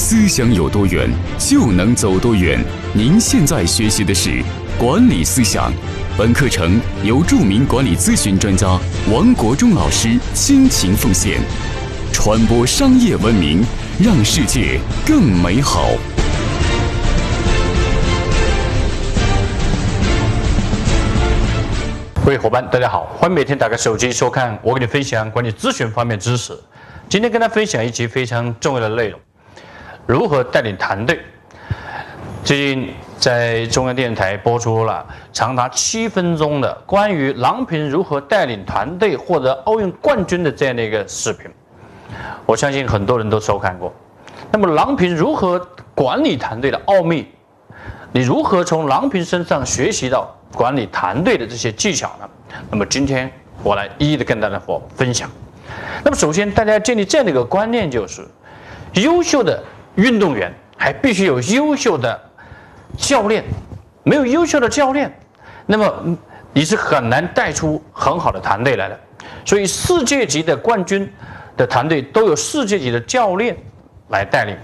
思想有多远，就能走多远。您现在学习的是管理思想，本课程由著名管理咨询专家王国忠老师倾情奉献，传播商业文明，让世界更美好。各位伙伴，大家好，欢迎每天打开手机收看我给你分享管理咨询方面知识。今天跟大家分享一集非常重要的内容：如何带领团队。最近在中央电视台播出了长达七分钟的关于郎平如何带领团队获得奥运冠军的这样的一个视频，我相信很多人都收看过。那么郎平如何管理团队的奥秘？你如何从郎平身上学习到管理团队的这些技巧呢？那么今天我来一一的跟大家伙分享。那么首先，大家要建立这样的一个观念，就是优秀的运动员还必须有优秀的教练。没有优秀的教练，那么你是很难带出很好的团队来的。所以，世界级的冠军的团队都有世界级的教练来带领。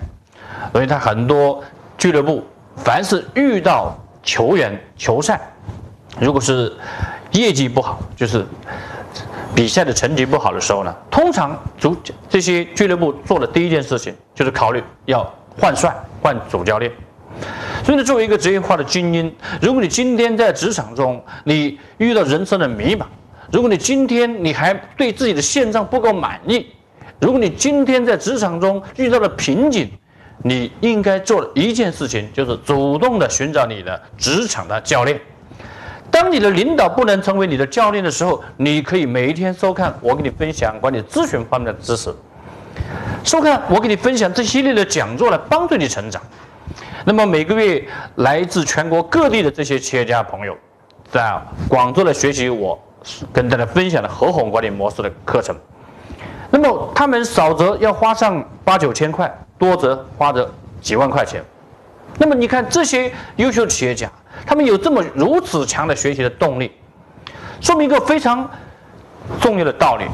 所以，他很多俱乐部，凡是遇到球员球赛，如果是业绩不好，就是比赛的成绩不好的时候呢，通常主这些俱乐部做的第一件事情就是考虑要换帅、换主教练。所以呢，作为一个职业化的精英，如果你今天在职场中你遇到人生的迷茫，如果你今天你还对自己的现状不够满意，如果你今天在职场中遇到了瓶颈，你应该做的一件事情就是主动的寻找你的职场的教练。当你的领导不能成为你的教练的时候，你可以每一天收看我给你分享管理咨询方面的知识，收看我给你分享这系列的讲座来帮助你成长。那么每个月来自全国各地的这些企业家朋友，在广州来学习我跟大家分享的合伙管理模式的课程。那么他们少则要花上八九千块，多则花着几万块钱。那么你看这些优秀的企业家。他们有这么如此强的学习的动力，说明一个非常重要的道理：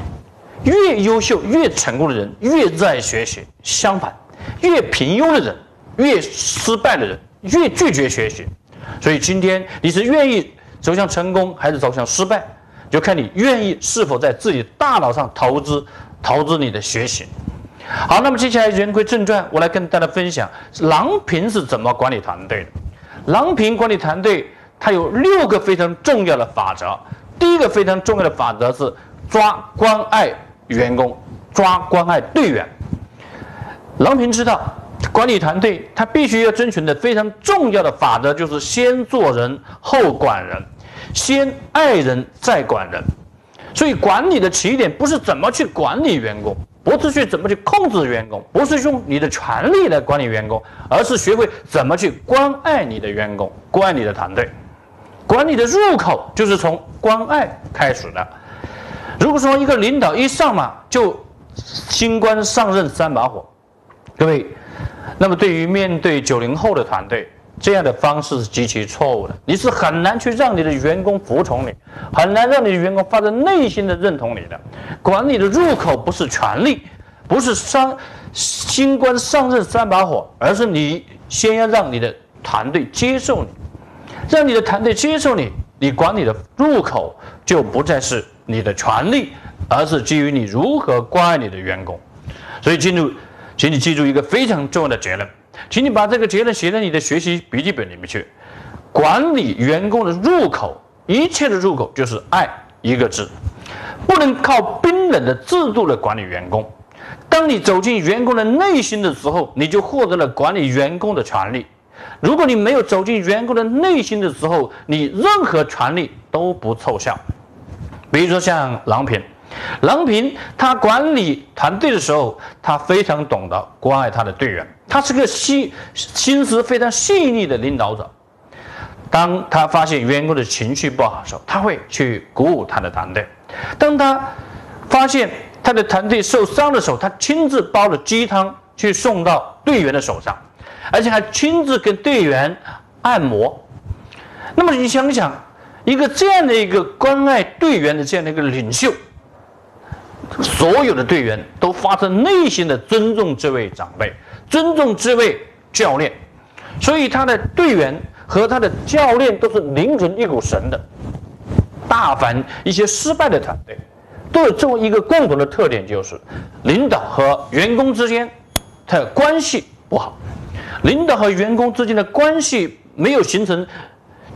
越优秀、越成功的人越热爱学习；相反，越平庸的人、越失败的人越拒绝学习。所以今天你是愿意走向成功，还是走向失败，就看你愿意是否在自己大脑上投资投资你的学习。好，那么接下来言归正传，我来跟大家分享郎平是怎么管理团队的。郎平管理团队，它有六个非常重要的法则。第一个非常重要的法则是抓关爱员工，抓关爱队员。郎平知道，管理团队他必须要遵循的非常重要的法则就是先做人后管人，先爱人再管人。所以管理的起点不是怎么去管理员工。不是去怎么去控制员工，不是用你的权力来管理员工，而是学会怎么去关爱你的员工，关爱你的团队。管理的入口就是从关爱开始的。如果说一个领导一上马就新官上任三把火，各位，那么对于面对九零后的团队。这样的方式是极其错误的，你是很难去让你的员工服从你，很难让你的员工发自内心的认同你的。管理的入口不是权力，不是上新官上任三把火，而是你先要让你的团队接受你，让你的团队接受你，你管理的入口就不再是你的权力，而是基于你如何关爱你的员工。所以，进入，请你记住一个非常重要的结论。请你把这个结论写在你的学习笔记本里面去。管理员工的入口，一切的入口就是爱一个字，不能靠冰冷的制度来管理员工。当你走进员工的内心的时候，你就获得了管理员工的权利。如果你没有走进员工的内心的时候，你任何权利都不奏效。比如说像郎平。郎平他管理团队的时候，他非常懂得关爱他的队员，他是个细心思非常细腻的领导者。当他发现员工的情绪不好的时候，他会去鼓舞他的团队；当他发现他的团队受伤的时候，他亲自煲了鸡汤去送到队员的手上，而且还亲自跟队员按摩。那么你想想，一个这样的一个关爱队员的这样的一个领袖。所有的队员都发自内心的尊重这位长辈，尊重这位教练，所以他的队员和他的教练都是凝成一股绳的。大凡一些失败的团队，都有这么一个共同的特点，就是领导和员工之间的关系不好。领导和员工之间的关系没有形成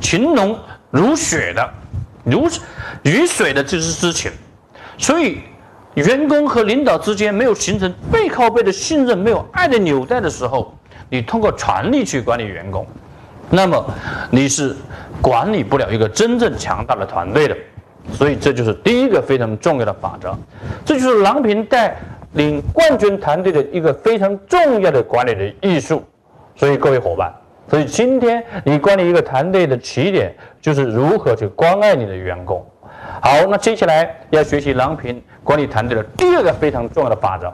情浓如血的、如雨水的这是之情，所以员工和领导之间没有形成背靠背的信任、没有爱的纽带的时候，你通过权力去管理员工，那么你是管理不了一个真正强大的团队的。所以这就是第一个非常重要的法则，这就是郎平带领冠军团队的一个非常重要的管理的艺术。所以各位伙伴，所以今天你管理一个团队的起点就是如何去关爱你的员工。好，那接下来要学习郎平管理团队的第二个非常重要的法则。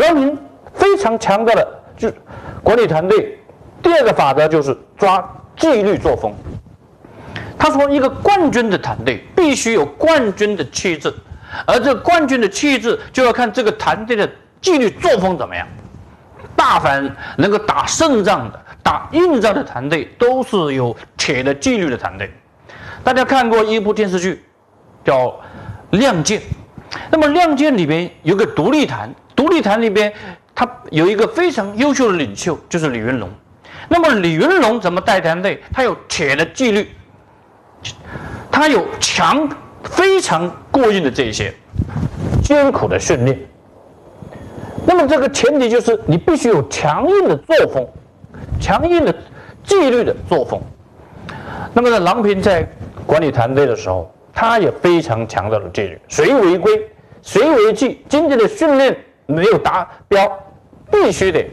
郎平非常强调的就是管理团队第二个法则就是抓纪律作风。他说，一个冠军的团队必须有冠军的气质，而这冠军的气质就要看这个团队的纪律作风怎么样。大凡能够打胜仗的、打硬仗的团队，都是有铁的纪律的团队。大家看过一部电视剧，叫《亮剑》。那么《亮剑》里边有个独立团，独立团里边他有一个非常优秀的领袖，就是李云龙。那么李云龙怎么带团队？他有铁的纪律，他有强、非常过硬的这些艰苦的训练。那么这个前提就是你必须有强硬的作风，强硬的纪律的作风。那么在郎平在管理团队的时候，他也非常强调了纪律，谁违规，谁违纪，今天的训练没有达标，必须得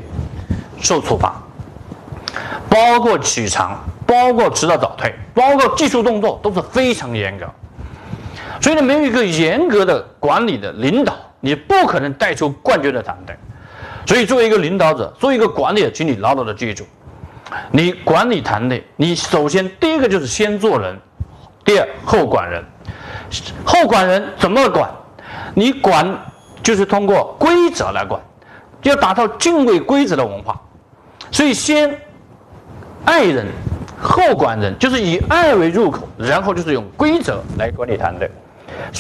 受处罚，包括起床，包括迟到早退，包括技术动作都是非常严格。所以呢，没有一个严格的管理的领导。你不可能带出冠军的团队，所以作为一个领导者，作为一个管理者，请你牢牢的记住：你管理团队，你首先第一个就是先做人，第二后管人。后管人怎么管？你管就是通过规则来管，要达到敬畏规则的文化。所以先爱人，后管人，就是以爱为入口，然后就是用规则来管理团队。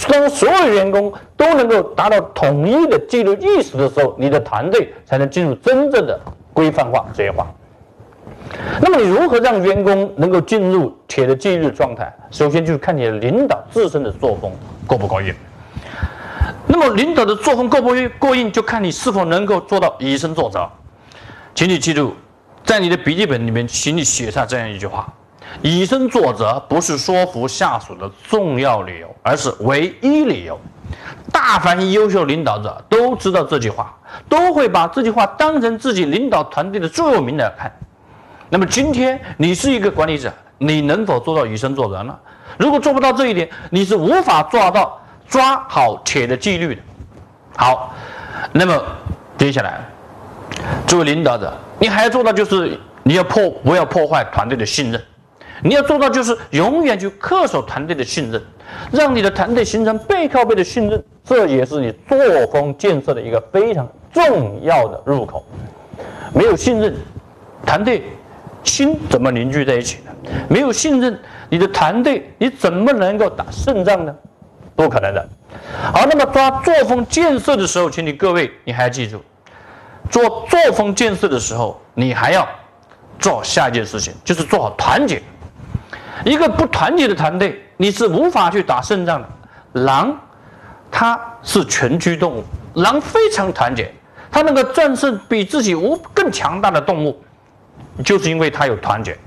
当所有员工都能够达到统一的纪律意识的时候，你的团队才能进入真正的规范化、职业化。那么，你如何让员工能够进入铁的纪律状态？首先就是看你的领导自身的作风过不过硬。那么，领导的作风过不过硬，就看你是否能够做到以身作则。请你记住，在你的笔记本里面，请你写下这样一句话。以身作则不是说服下属的重要理由，而是唯一理由。大凡优秀领导者都知道这句话，都会把这句话当成自己领导团队的座右铭来看。那么今天你是一个管理者，你能否做到以身作则呢？如果做不到这一点，你是无法做到抓好铁的纪律的。好，那么接下来，作为领导者，你还要做到就是你要破不要破坏团队的信任。你要做到就是永远去恪守团队的信任，让你的团队形成背靠背的信任，这也是你作风建设的一个非常重要的入口。没有信任，团队心怎么凝聚在一起呢？没有信任，你的团队你怎么能够打胜仗呢？不可能的。好，那么抓作风建设的时候，请你各位你还要记住，做作风建设的时候，你还要做下一件事情，就是做好团结。一个不团结的团队，你是无法去打胜仗的。狼，它是群居动物，狼非常团结，它能够战胜比自己无更强大的动物，就是因为他有团结。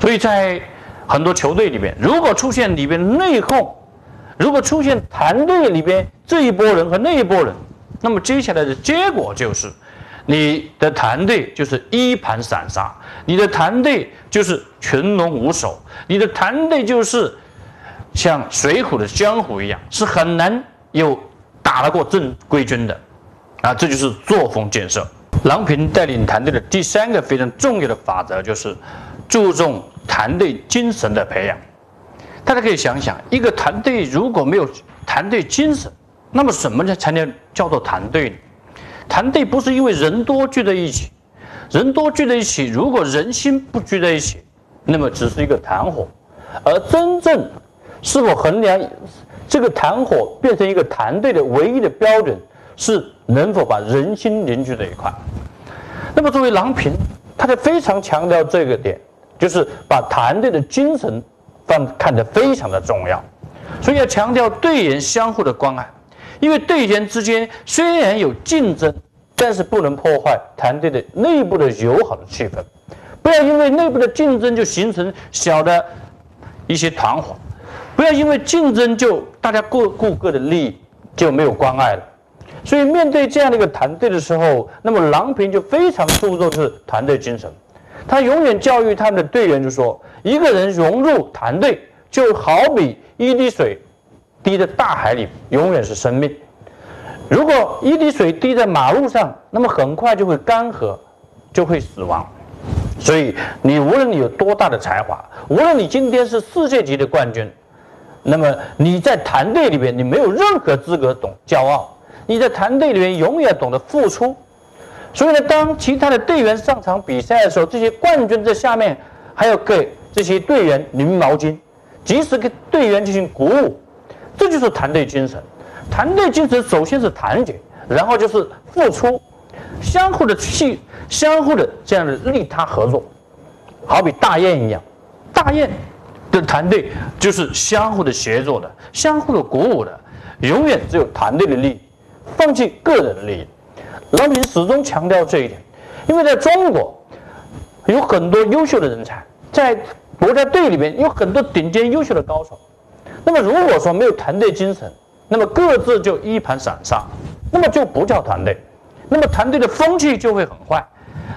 所以在很多球队里边，如果出现里边内讧，如果出现团队里边这一波人和那一波人，那么接下来的结果就是。你的团队就是一盘散沙，你的团队就是群龙无首，你的团队就是像水浒的江湖一样，是很难有打得过正规军的啊！这就是作风建设。郎平带领团队的第三个非常重要的法则就是注重团队精神的培养。大家可以想想，一个团队如果没有团队精神，那么什么叫才能叫做团队呢？团队不是因为人多聚在一起，人多聚在一起，如果人心不聚在一起，那么只是一个团伙，而真正是否衡量这个团伙变成一个团队的唯一的标准，是能否把人心凝聚在一块。那么作为郎平，他就非常强调这个点，就是把团队的精神放看得非常的重要，所以要强调队员相互的关爱。因为队员之间虽然有竞争，但是不能破坏团队的内部的友好的气氛。不要因为内部的竞争就形成小的一些团伙，不要因为竞争就大家各顾各的利益就没有关爱了。所以面对这样的一个团队的时候，那么郎平就非常注重是团队精神。他永远教育他们的队员就说：一个人融入团队，就好比一滴水。滴在大海里，永远是生命。如果一滴水滴在马路上，那么很快就会干涸，就会死亡。所以，你无论你有多大的才华，无论你今天是世界级的冠军，那么你在团队里边，你没有任何资格懂骄傲。你在团队里面永远懂得付出。所以呢，当其他的队员上场比赛的时候，这些冠军在下面还要给这些队员拧毛巾，及时给队员进行鼓舞。这就是团队精神，团队精神首先是团结，然后就是付出，相互的去，相互的这样的利他合作，好比大雁一样，大雁的团队就是相互的协作的，相互的鼓舞的，永远只有团队的利益，放弃个人的利益。郎平始终强调这一点，因为在中国有很多优秀的人才，在国家队里面有很多顶尖优秀的高手。那么如果说没有团队精神，那么各自就一盘散沙，那么就不叫团队，那么团队的风气就会很坏，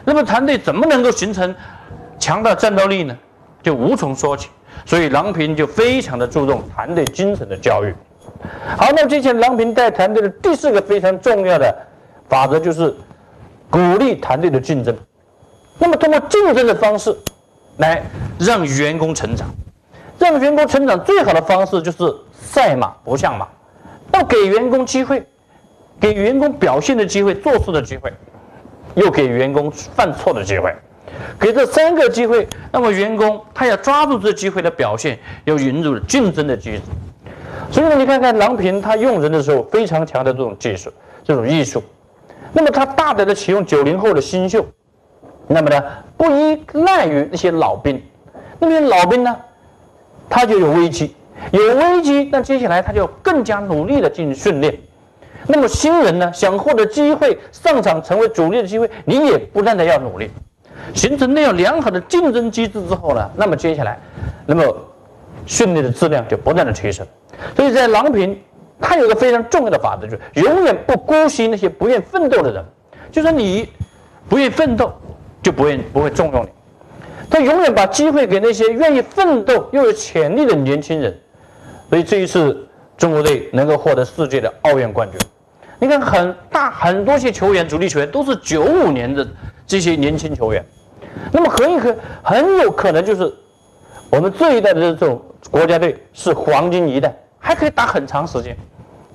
那么团队怎么能够形成强大战斗力呢？就无从说起。所以郎平就非常的注重团队精神的教育。好，那么接下来郎平带团队的第四个非常重要的法则就是鼓励团队的竞争。那么通过竞争的方式来让员工成长。让员工成长最好的方式就是赛马不像马，要给员工机会，给员工表现的机会、做事的机会，又给员工犯错的机会，给这三个机会，那么员工他要抓住这机会的表现，要引入竞争的机制。所以呢，你看看郎平他用人的时候非常强的这种技术、这种艺术，那么他大胆的启用九零后的新秀，那么呢不依赖于那些老兵，那么老兵呢？他就有危机，有危机，那接下来他就更加努力的进行训练。那么新人呢，想获得机会上场成为主力的机会，你也不断的要努力，形成那样良好的竞争机制之后呢，那么接下来，那么训练的质量就不断的提升。所以在郎平，他有个非常重要的法则，就是永远不姑息那些不愿奋斗的人，就说你不愿奋斗，就不愿不会重用你。他永远把机会给那些愿意奋斗又有潜力的年轻人，所以这一次中国队能够获得世界的奥运冠军。你看，很大很多些球员，主力球员都是九五年的这些年轻球员，那么很可很有可能就是我们这一代的这种国家队是黄金一代，还可以打很长时间。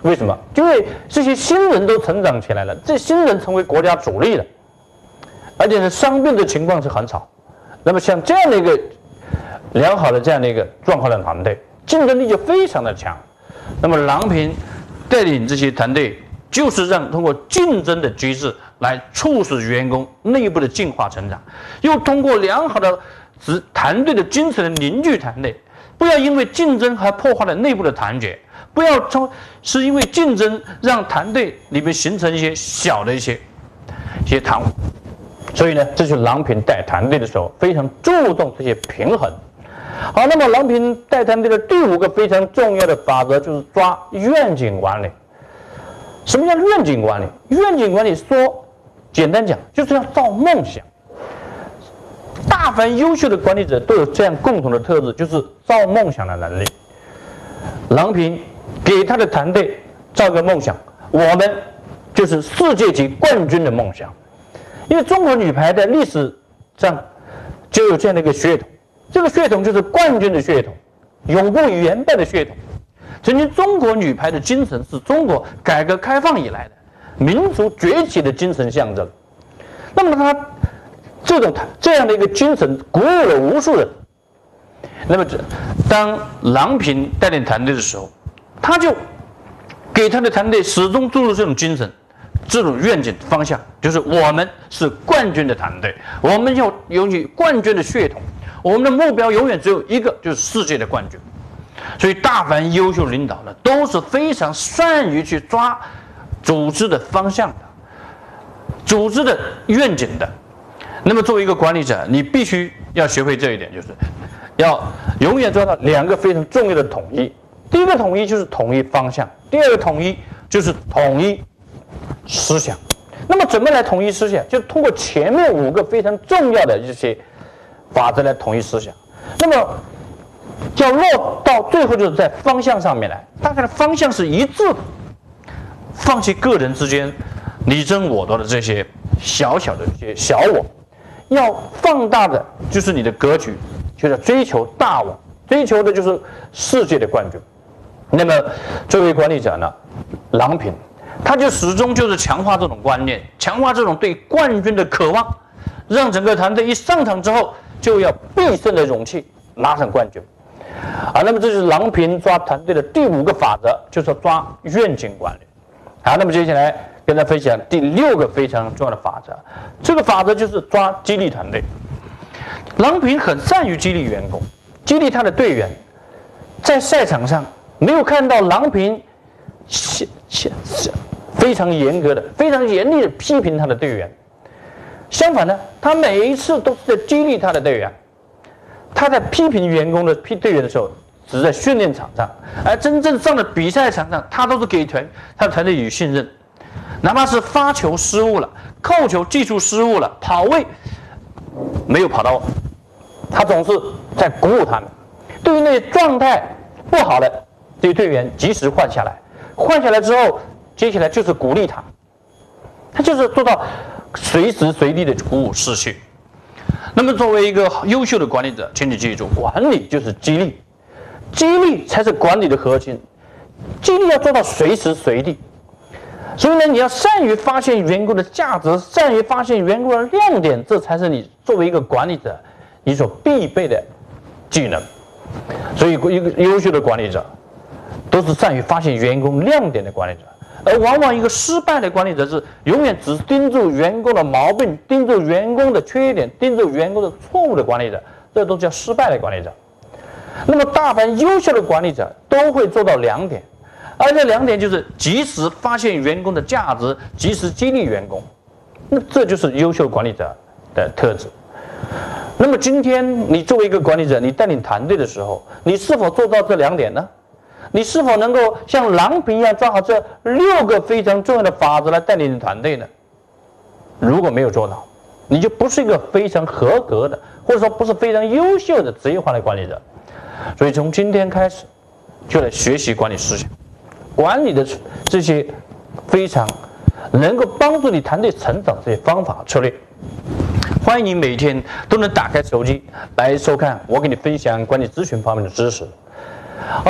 为什么？因为这些新人都成长起来了，这新人成为国家主力了，而且是伤病的情况是很少。那么像这样的一个良好的这样的一个状况的团队，竞争力就非常的强。那么郎平带领这些团队，就是让通过竞争的机制来促使员工内部的进化成长，又通过良好的职团队的精神凝聚团队，不要因为竞争而破坏了内部的团结，不要从是因为竞争让团队里面形成一些小的一些一些团伙。所以呢，这是郎平带团队的时候非常注重这些平衡。好，那么郎平带团队的第五个非常重要的法则就是抓愿景管理。什么叫愿景管理？愿景管理说简单讲就是要造梦想。凡优秀的管理者都有这样共同的特质，就是造梦想的能力。郎平给他的团队造个梦想，我们就是世界级冠军的梦想。因为中国女排的历史上就有这样的一个血统，这个血统就是冠军的血统，永不言败的血统。曾经中国女排的精神是中国改革开放以来的民族崛起的精神象征。那么他这种这样的一个精神鼓舞了无数人。那么当郎平带领团队的时候，他就给他的团队始终注入这种精神。这种愿景方向就是我们是冠军的团队，我们要拥有冠军的血统，我们的目标永远只有一个，就是世界的冠军。所以，大凡优秀领导呢，都是非常善于去抓组织的方向的，组织的愿景的。那么，作为一个管理者，你必须要学会这一点，就是要永远做到两个非常重要的统一。第一个统一就是统一方向，第二个统一就是统一。思想，那么怎么来统一思想？就通过前面五个非常重要的一些法则来统一思想。那么要落到最后，就是在方向上面来，大概的方向是一致的，放弃个人之间你争我夺的这些小小的这些小我，要放大的就是你的格局，就是追求大我，追求的就是世界的冠军。那么作为管理者呢，郎平。他就始终就是强化这种观念，强化这种对冠军的渴望，让整个团队一上场之后就要必胜的勇气拿上冠军。啊，那么这就是郎平抓团队的第五个法则，就是抓愿景管理。好，那么接下来跟大家分享第六个非常重要的法则，这个法则就是抓激励团队。郎平很善于激励员工，激励他的队员，在赛场上没有看到郎平。非常严格的、非常严厉的批评他的队员。相反呢，他每一次都是在激励他的队员。他在批评员工的批队员的时候，只是在训练场上；而真正上了比赛场上，他都是给团他的团队以信任。哪怕是发球失误了、扣球技术失误了、跑位没有跑到，他总是在鼓舞他们。对于那些状态不好的这些队员，及时换下来。换下来之后，接下来就是鼓励他，他就是做到随时随地的鼓舞士气。那么，作为一个优秀的管理者，请你记住，管理就是激励，激励才是管理的核心。激励要做到随时随地，所以呢，你要善于发现员工的价值，善于发现员工的亮点，这才是你作为一个管理者你所必备的技能。所以，一个优秀的管理者。都是善于发现员工亮点的管理者，而往往一个失败的管理者是永远只盯住员工的毛病、盯住员工的缺点、盯住员工的错误的管理者，这都叫失败的管理者。那么，大凡优秀的管理者都会做到两点，而这两点就是及时发现员工的价值，及时激励员工。那这就是优秀管理者的特质。那么，今天你作为一个管理者，你带领团队的时候，你是否做到这两点呢？你是否能够像郎平一样抓好这六个非常重要的法则来带领你的团队呢？如果没有做到，你就不是一个非常合格的，或者说不是非常优秀的职业化的管理者。所以从今天开始，就来学习管理思想，管理的这些非常能够帮助你团队成长这些方法策略。欢迎你每天都能打开手机来收看我给你分享管理咨询方面的知识。好。